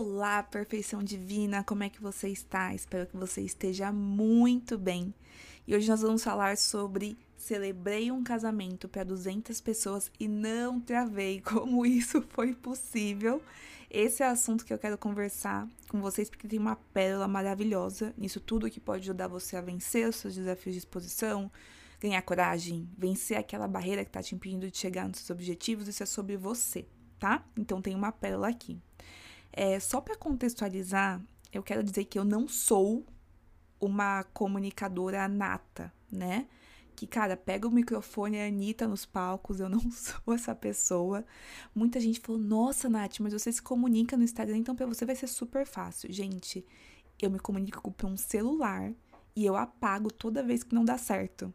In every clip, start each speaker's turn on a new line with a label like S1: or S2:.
S1: Olá, perfeição divina, como é que você está? Espero que você esteja muito bem. E hoje nós vamos falar sobre celebrei um casamento para 200 pessoas e não travei. Como isso foi possível? Esse é o assunto que eu quero conversar com vocês porque tem uma pérola maravilhosa nisso tudo que pode ajudar você a vencer os seus desafios de exposição, ganhar coragem, vencer aquela barreira que está te impedindo de chegar nos seus objetivos. Isso é sobre você, tá? Então tem uma pérola aqui. É, só para contextualizar, eu quero dizer que eu não sou uma comunicadora nata, né? Que, cara, pega o microfone e a Anitta nos palcos, eu não sou essa pessoa. Muita gente falou, nossa, Nath, mas você se comunica no Instagram, então para você vai ser super fácil. Gente, eu me comunico com um celular e eu apago toda vez que não dá certo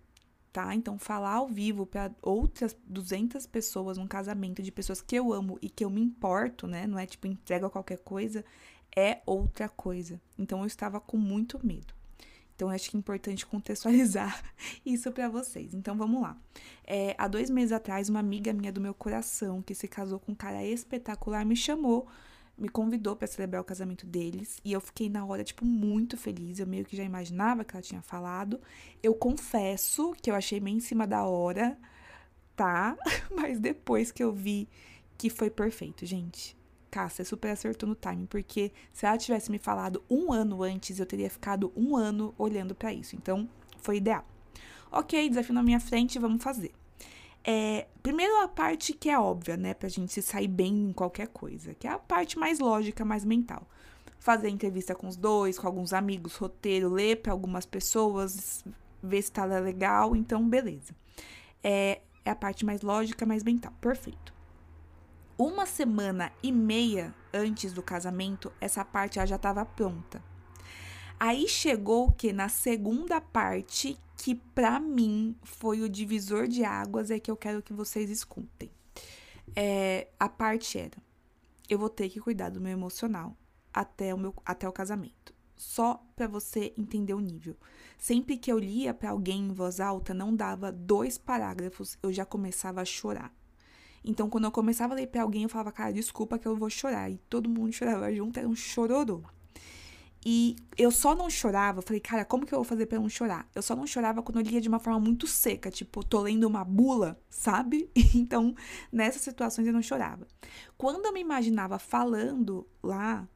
S1: tá? Então, falar ao vivo para outras 200 pessoas num casamento de pessoas que eu amo e que eu me importo, né? Não é tipo entrega qualquer coisa, é outra coisa. Então, eu estava com muito medo. Então, acho que é importante contextualizar isso para vocês. Então, vamos lá. É, há dois meses atrás, uma amiga minha do meu coração, que se casou com um cara espetacular, me chamou me convidou para celebrar o casamento deles e eu fiquei na hora tipo muito feliz. Eu meio que já imaginava que ela tinha falado. Eu confesso que eu achei meio em cima da hora, tá? Mas depois que eu vi que foi perfeito, gente. Cássia super acertou no timing, porque se ela tivesse me falado um ano antes, eu teria ficado um ano olhando para isso. Então, foi ideal. Ok, desafio na minha frente, vamos fazer. É, primeiro a parte que é óbvia, né, pra gente se sair bem em qualquer coisa, que é a parte mais lógica, mais mental. Fazer entrevista com os dois, com alguns amigos, roteiro, ler para algumas pessoas, ver se tá legal, então beleza. É, é a parte mais lógica, mais mental. Perfeito. Uma semana e meia antes do casamento, essa parte já estava pronta. Aí chegou que na segunda parte, que para mim foi o divisor de águas, é que eu quero que vocês escutem. É, a parte era: eu vou ter que cuidar do meu emocional até o, meu, até o casamento. Só para você entender o nível. Sempre que eu lia para alguém em voz alta, não dava dois parágrafos, eu já começava a chorar. Então, quando eu começava a ler para alguém, eu falava, cara, desculpa que eu vou chorar. E todo mundo chorava junto, era um chororô. E eu só não chorava, falei, cara, como que eu vou fazer para não chorar? Eu só não chorava quando eu lia de uma forma muito seca, tipo, tô lendo uma bula, sabe? Então, nessas situações eu não chorava. Quando eu me imaginava falando lá,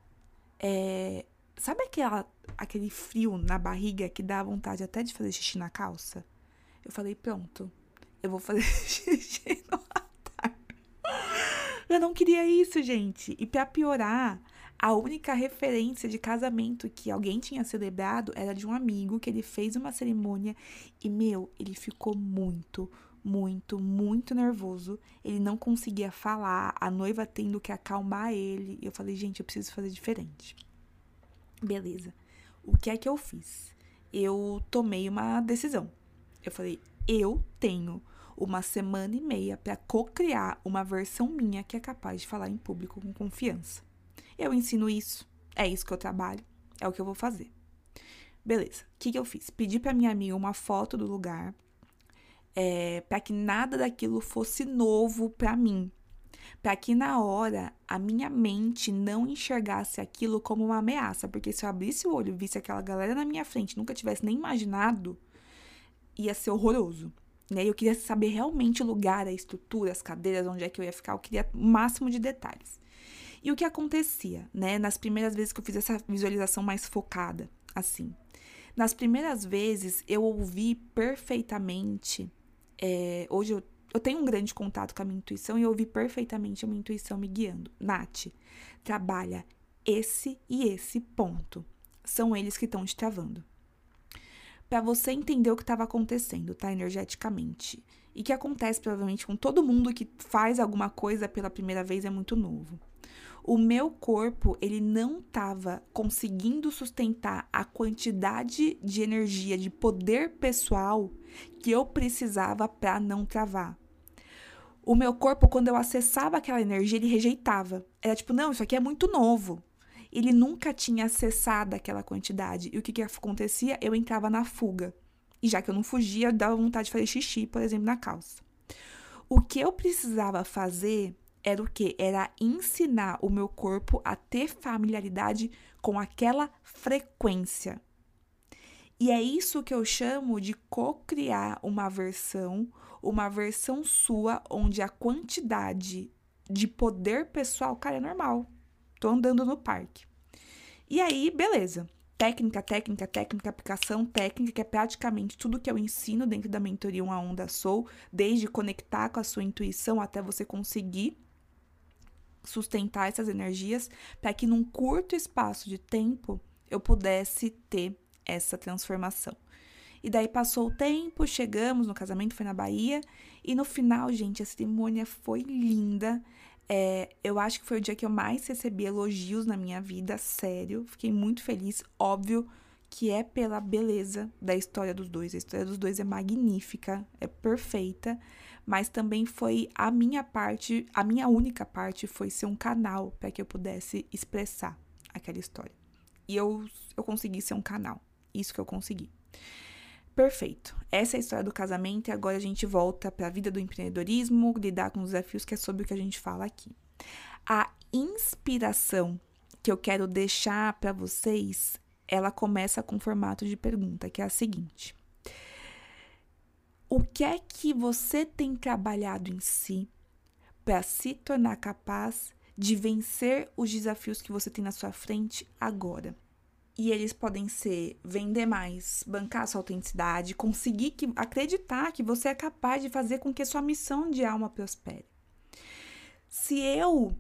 S1: é, sabe aquela, aquele frio na barriga que dá vontade até de fazer xixi na calça? Eu falei, pronto, eu vou fazer xixi no altar. Eu não queria isso, gente. E para piorar, a única referência de casamento que alguém tinha celebrado era de um amigo que ele fez uma cerimônia e, meu, ele ficou muito, muito, muito nervoso. Ele não conseguia falar, a noiva tendo que acalmar ele. Eu falei, gente, eu preciso fazer diferente. Beleza. O que é que eu fiz? Eu tomei uma decisão. Eu falei, eu tenho uma semana e meia para co-criar uma versão minha que é capaz de falar em público com confiança. Eu ensino isso, é isso que eu trabalho, é o que eu vou fazer. Beleza, o que, que eu fiz? Pedi para minha amiga uma foto do lugar, é, para que nada daquilo fosse novo para mim. Para que na hora a minha mente não enxergasse aquilo como uma ameaça. Porque se eu abrisse o olho e visse aquela galera na minha frente, nunca tivesse nem imaginado, ia ser horroroso. Né? Eu queria saber realmente o lugar, a estrutura, as cadeiras, onde é que eu ia ficar. Eu queria o máximo de detalhes. E o que acontecia, né, nas primeiras vezes que eu fiz essa visualização mais focada, assim? Nas primeiras vezes eu ouvi perfeitamente. É, hoje eu, eu tenho um grande contato com a minha intuição e eu ouvi perfeitamente a minha intuição me guiando. Nath, trabalha esse e esse ponto. São eles que estão te travando. Para você entender o que estava acontecendo, tá? Energeticamente. E que acontece provavelmente com todo mundo que faz alguma coisa pela primeira vez é muito novo o meu corpo ele não estava conseguindo sustentar a quantidade de energia, de poder pessoal que eu precisava para não travar. O meu corpo, quando eu acessava aquela energia, ele rejeitava. Era tipo, não, isso aqui é muito novo. Ele nunca tinha acessado aquela quantidade. E o que, que acontecia? Eu entrava na fuga. E já que eu não fugia, eu dava vontade de fazer xixi, por exemplo, na calça. O que eu precisava fazer era o quê? Era ensinar o meu corpo a ter familiaridade com aquela frequência. E é isso que eu chamo de co-criar uma versão, uma versão sua onde a quantidade de poder pessoal, cara, é normal. Tô andando no parque. E aí, beleza. Técnica, técnica, técnica, aplicação técnica, que é praticamente tudo que eu ensino dentro da mentoria Uma Onda Sou, desde conectar com a sua intuição até você conseguir sustentar essas energias, para que num curto espaço de tempo eu pudesse ter essa transformação. E daí passou o tempo, chegamos no casamento, foi na Bahia, e no final, gente, a cerimônia foi linda. É, eu acho que foi o dia que eu mais recebi elogios na minha vida, sério. Fiquei muito feliz, óbvio que é pela beleza da história dos dois. A história dos dois é magnífica, é perfeita, mas também foi a minha parte, a minha única parte foi ser um canal para que eu pudesse expressar aquela história. E eu, eu consegui ser um canal. Isso que eu consegui. Perfeito. Essa é a história do casamento e agora a gente volta para a vida do empreendedorismo, lidar com os desafios, que é sobre o que a gente fala aqui. A inspiração que eu quero deixar para vocês, ela começa com formato de pergunta, que é a seguinte: O que é que você tem trabalhado em si para se tornar capaz de vencer os desafios que você tem na sua frente agora? E eles podem ser vender mais, bancar sua autenticidade, conseguir que, acreditar que você é capaz de fazer com que sua missão de alma prospere. Se eu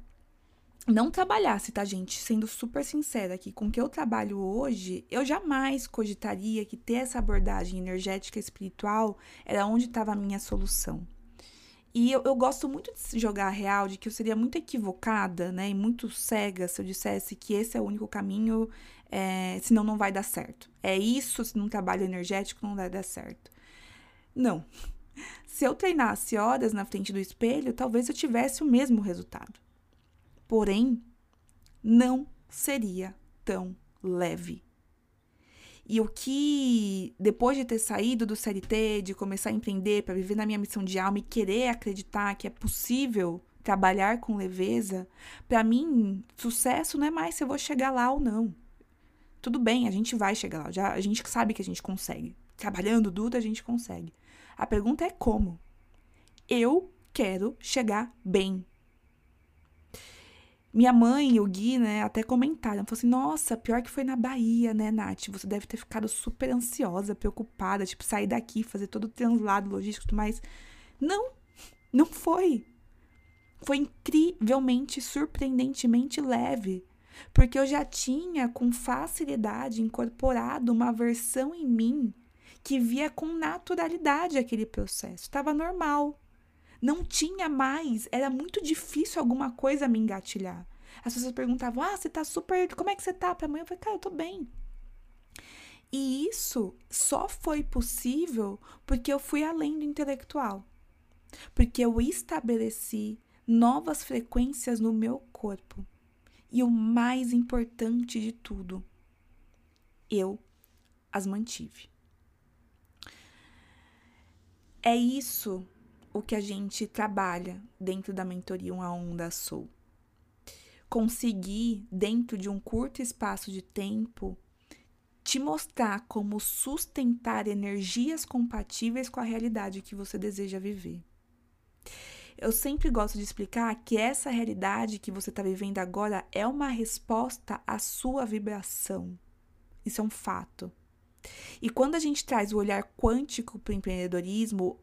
S1: não trabalhasse, tá, gente? Sendo super sincera aqui, com o que eu trabalho hoje, eu jamais cogitaria que ter essa abordagem energética espiritual era onde estava a minha solução. E eu, eu, gosto muito de jogar a real de que eu seria muito equivocada, né? E muito cega se eu dissesse que esse é o único caminho é, senão não vai dar certo. É isso, se num trabalho energético não vai dar certo. Não. Se eu treinasse horas na frente do espelho, talvez eu tivesse o mesmo resultado. Porém, não seria tão leve. E o que, depois de ter saído do CLT, de começar a empreender para viver na minha missão de alma e querer acreditar que é possível trabalhar com leveza, para mim, sucesso não é mais se eu vou chegar lá ou não. Tudo bem, a gente vai chegar lá. Já, a gente sabe que a gente consegue. Trabalhando duro, a gente consegue. A pergunta é como. Eu quero chegar bem. Minha mãe e o Gui, né, até comentaram. Falaram assim, nossa, pior que foi na Bahia, né, Nath? Você deve ter ficado super ansiosa, preocupada, tipo, sair daqui, fazer todo o translado logístico e tudo mais. Não, não foi. Foi incrivelmente, surpreendentemente leve porque eu já tinha com facilidade incorporado uma versão em mim que via com naturalidade aquele processo, estava normal. Não tinha mais, era muito difícil alguma coisa me engatilhar. As pessoas perguntavam: "Ah, você tá super, como é que você tá?" Para mãe eu falei: "Cara, eu tô bem". E isso só foi possível porque eu fui além do intelectual. Porque eu estabeleci novas frequências no meu corpo. E o mais importante de tudo, eu as mantive. É isso o que a gente trabalha dentro da mentoria Um a Um da Soul. Conseguir, dentro de um curto espaço de tempo, te mostrar como sustentar energias compatíveis com a realidade que você deseja viver. Eu sempre gosto de explicar que essa realidade que você está vivendo agora é uma resposta à sua vibração. Isso é um fato. E quando a gente traz o olhar quântico para o empreendedorismo,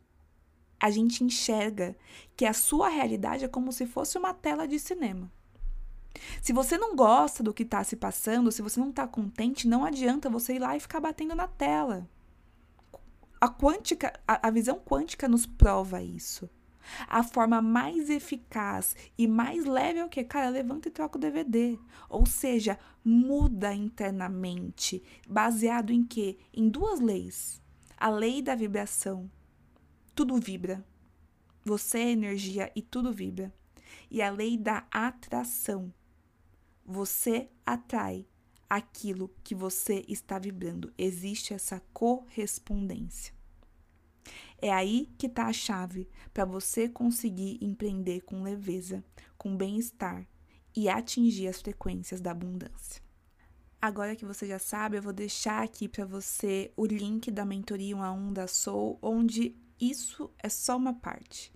S1: a gente enxerga que a sua realidade é como se fosse uma tela de cinema. Se você não gosta do que está se passando, se você não está contente, não adianta você ir lá e ficar batendo na tela. A quântica, a, a visão quântica nos prova isso. A forma mais eficaz e mais leve é o que? Cara, levanta e troca o DVD. Ou seja, muda internamente. Baseado em quê? Em duas leis. A lei da vibração. Tudo vibra. Você é energia e tudo vibra. E a lei da atração. Você atrai aquilo que você está vibrando. Existe essa correspondência. É aí que está a chave para você conseguir empreender com leveza, com bem-estar e atingir as frequências da abundância. Agora que você já sabe, eu vou deixar aqui para você o link da mentoria 1 a 1 da Soul, onde isso é só uma parte,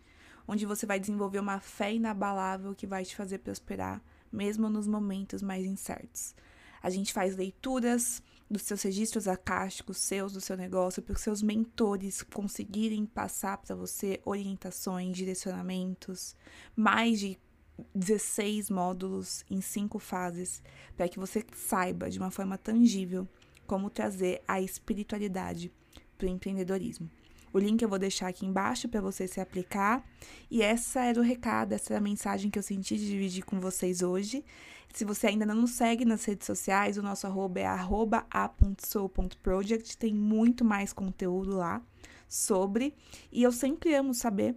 S1: onde você vai desenvolver uma fé inabalável que vai te fazer prosperar, mesmo nos momentos mais incertos. A gente faz leituras dos seus registros acásticos, seus, do seu negócio, para os seus mentores conseguirem passar para você orientações, direcionamentos, mais de 16 módulos em cinco fases, para que você saiba de uma forma tangível como trazer a espiritualidade para o empreendedorismo. O link eu vou deixar aqui embaixo para você se aplicar. E essa era o recado, essa era a mensagem que eu senti de dividir com vocês hoje. Se você ainda não nos segue nas redes sociais, o nosso arroba é arroba. Tem muito mais conteúdo lá sobre. E eu sempre amo saber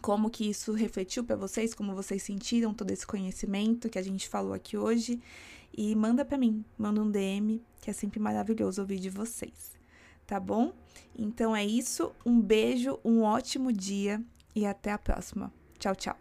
S1: como que isso refletiu para vocês, como vocês sentiram todo esse conhecimento que a gente falou aqui hoje. E manda para mim, manda um DM, que é sempre maravilhoso ouvir de vocês. Tá bom? Então é isso, um beijo, um ótimo dia e até a próxima. Tchau, tchau.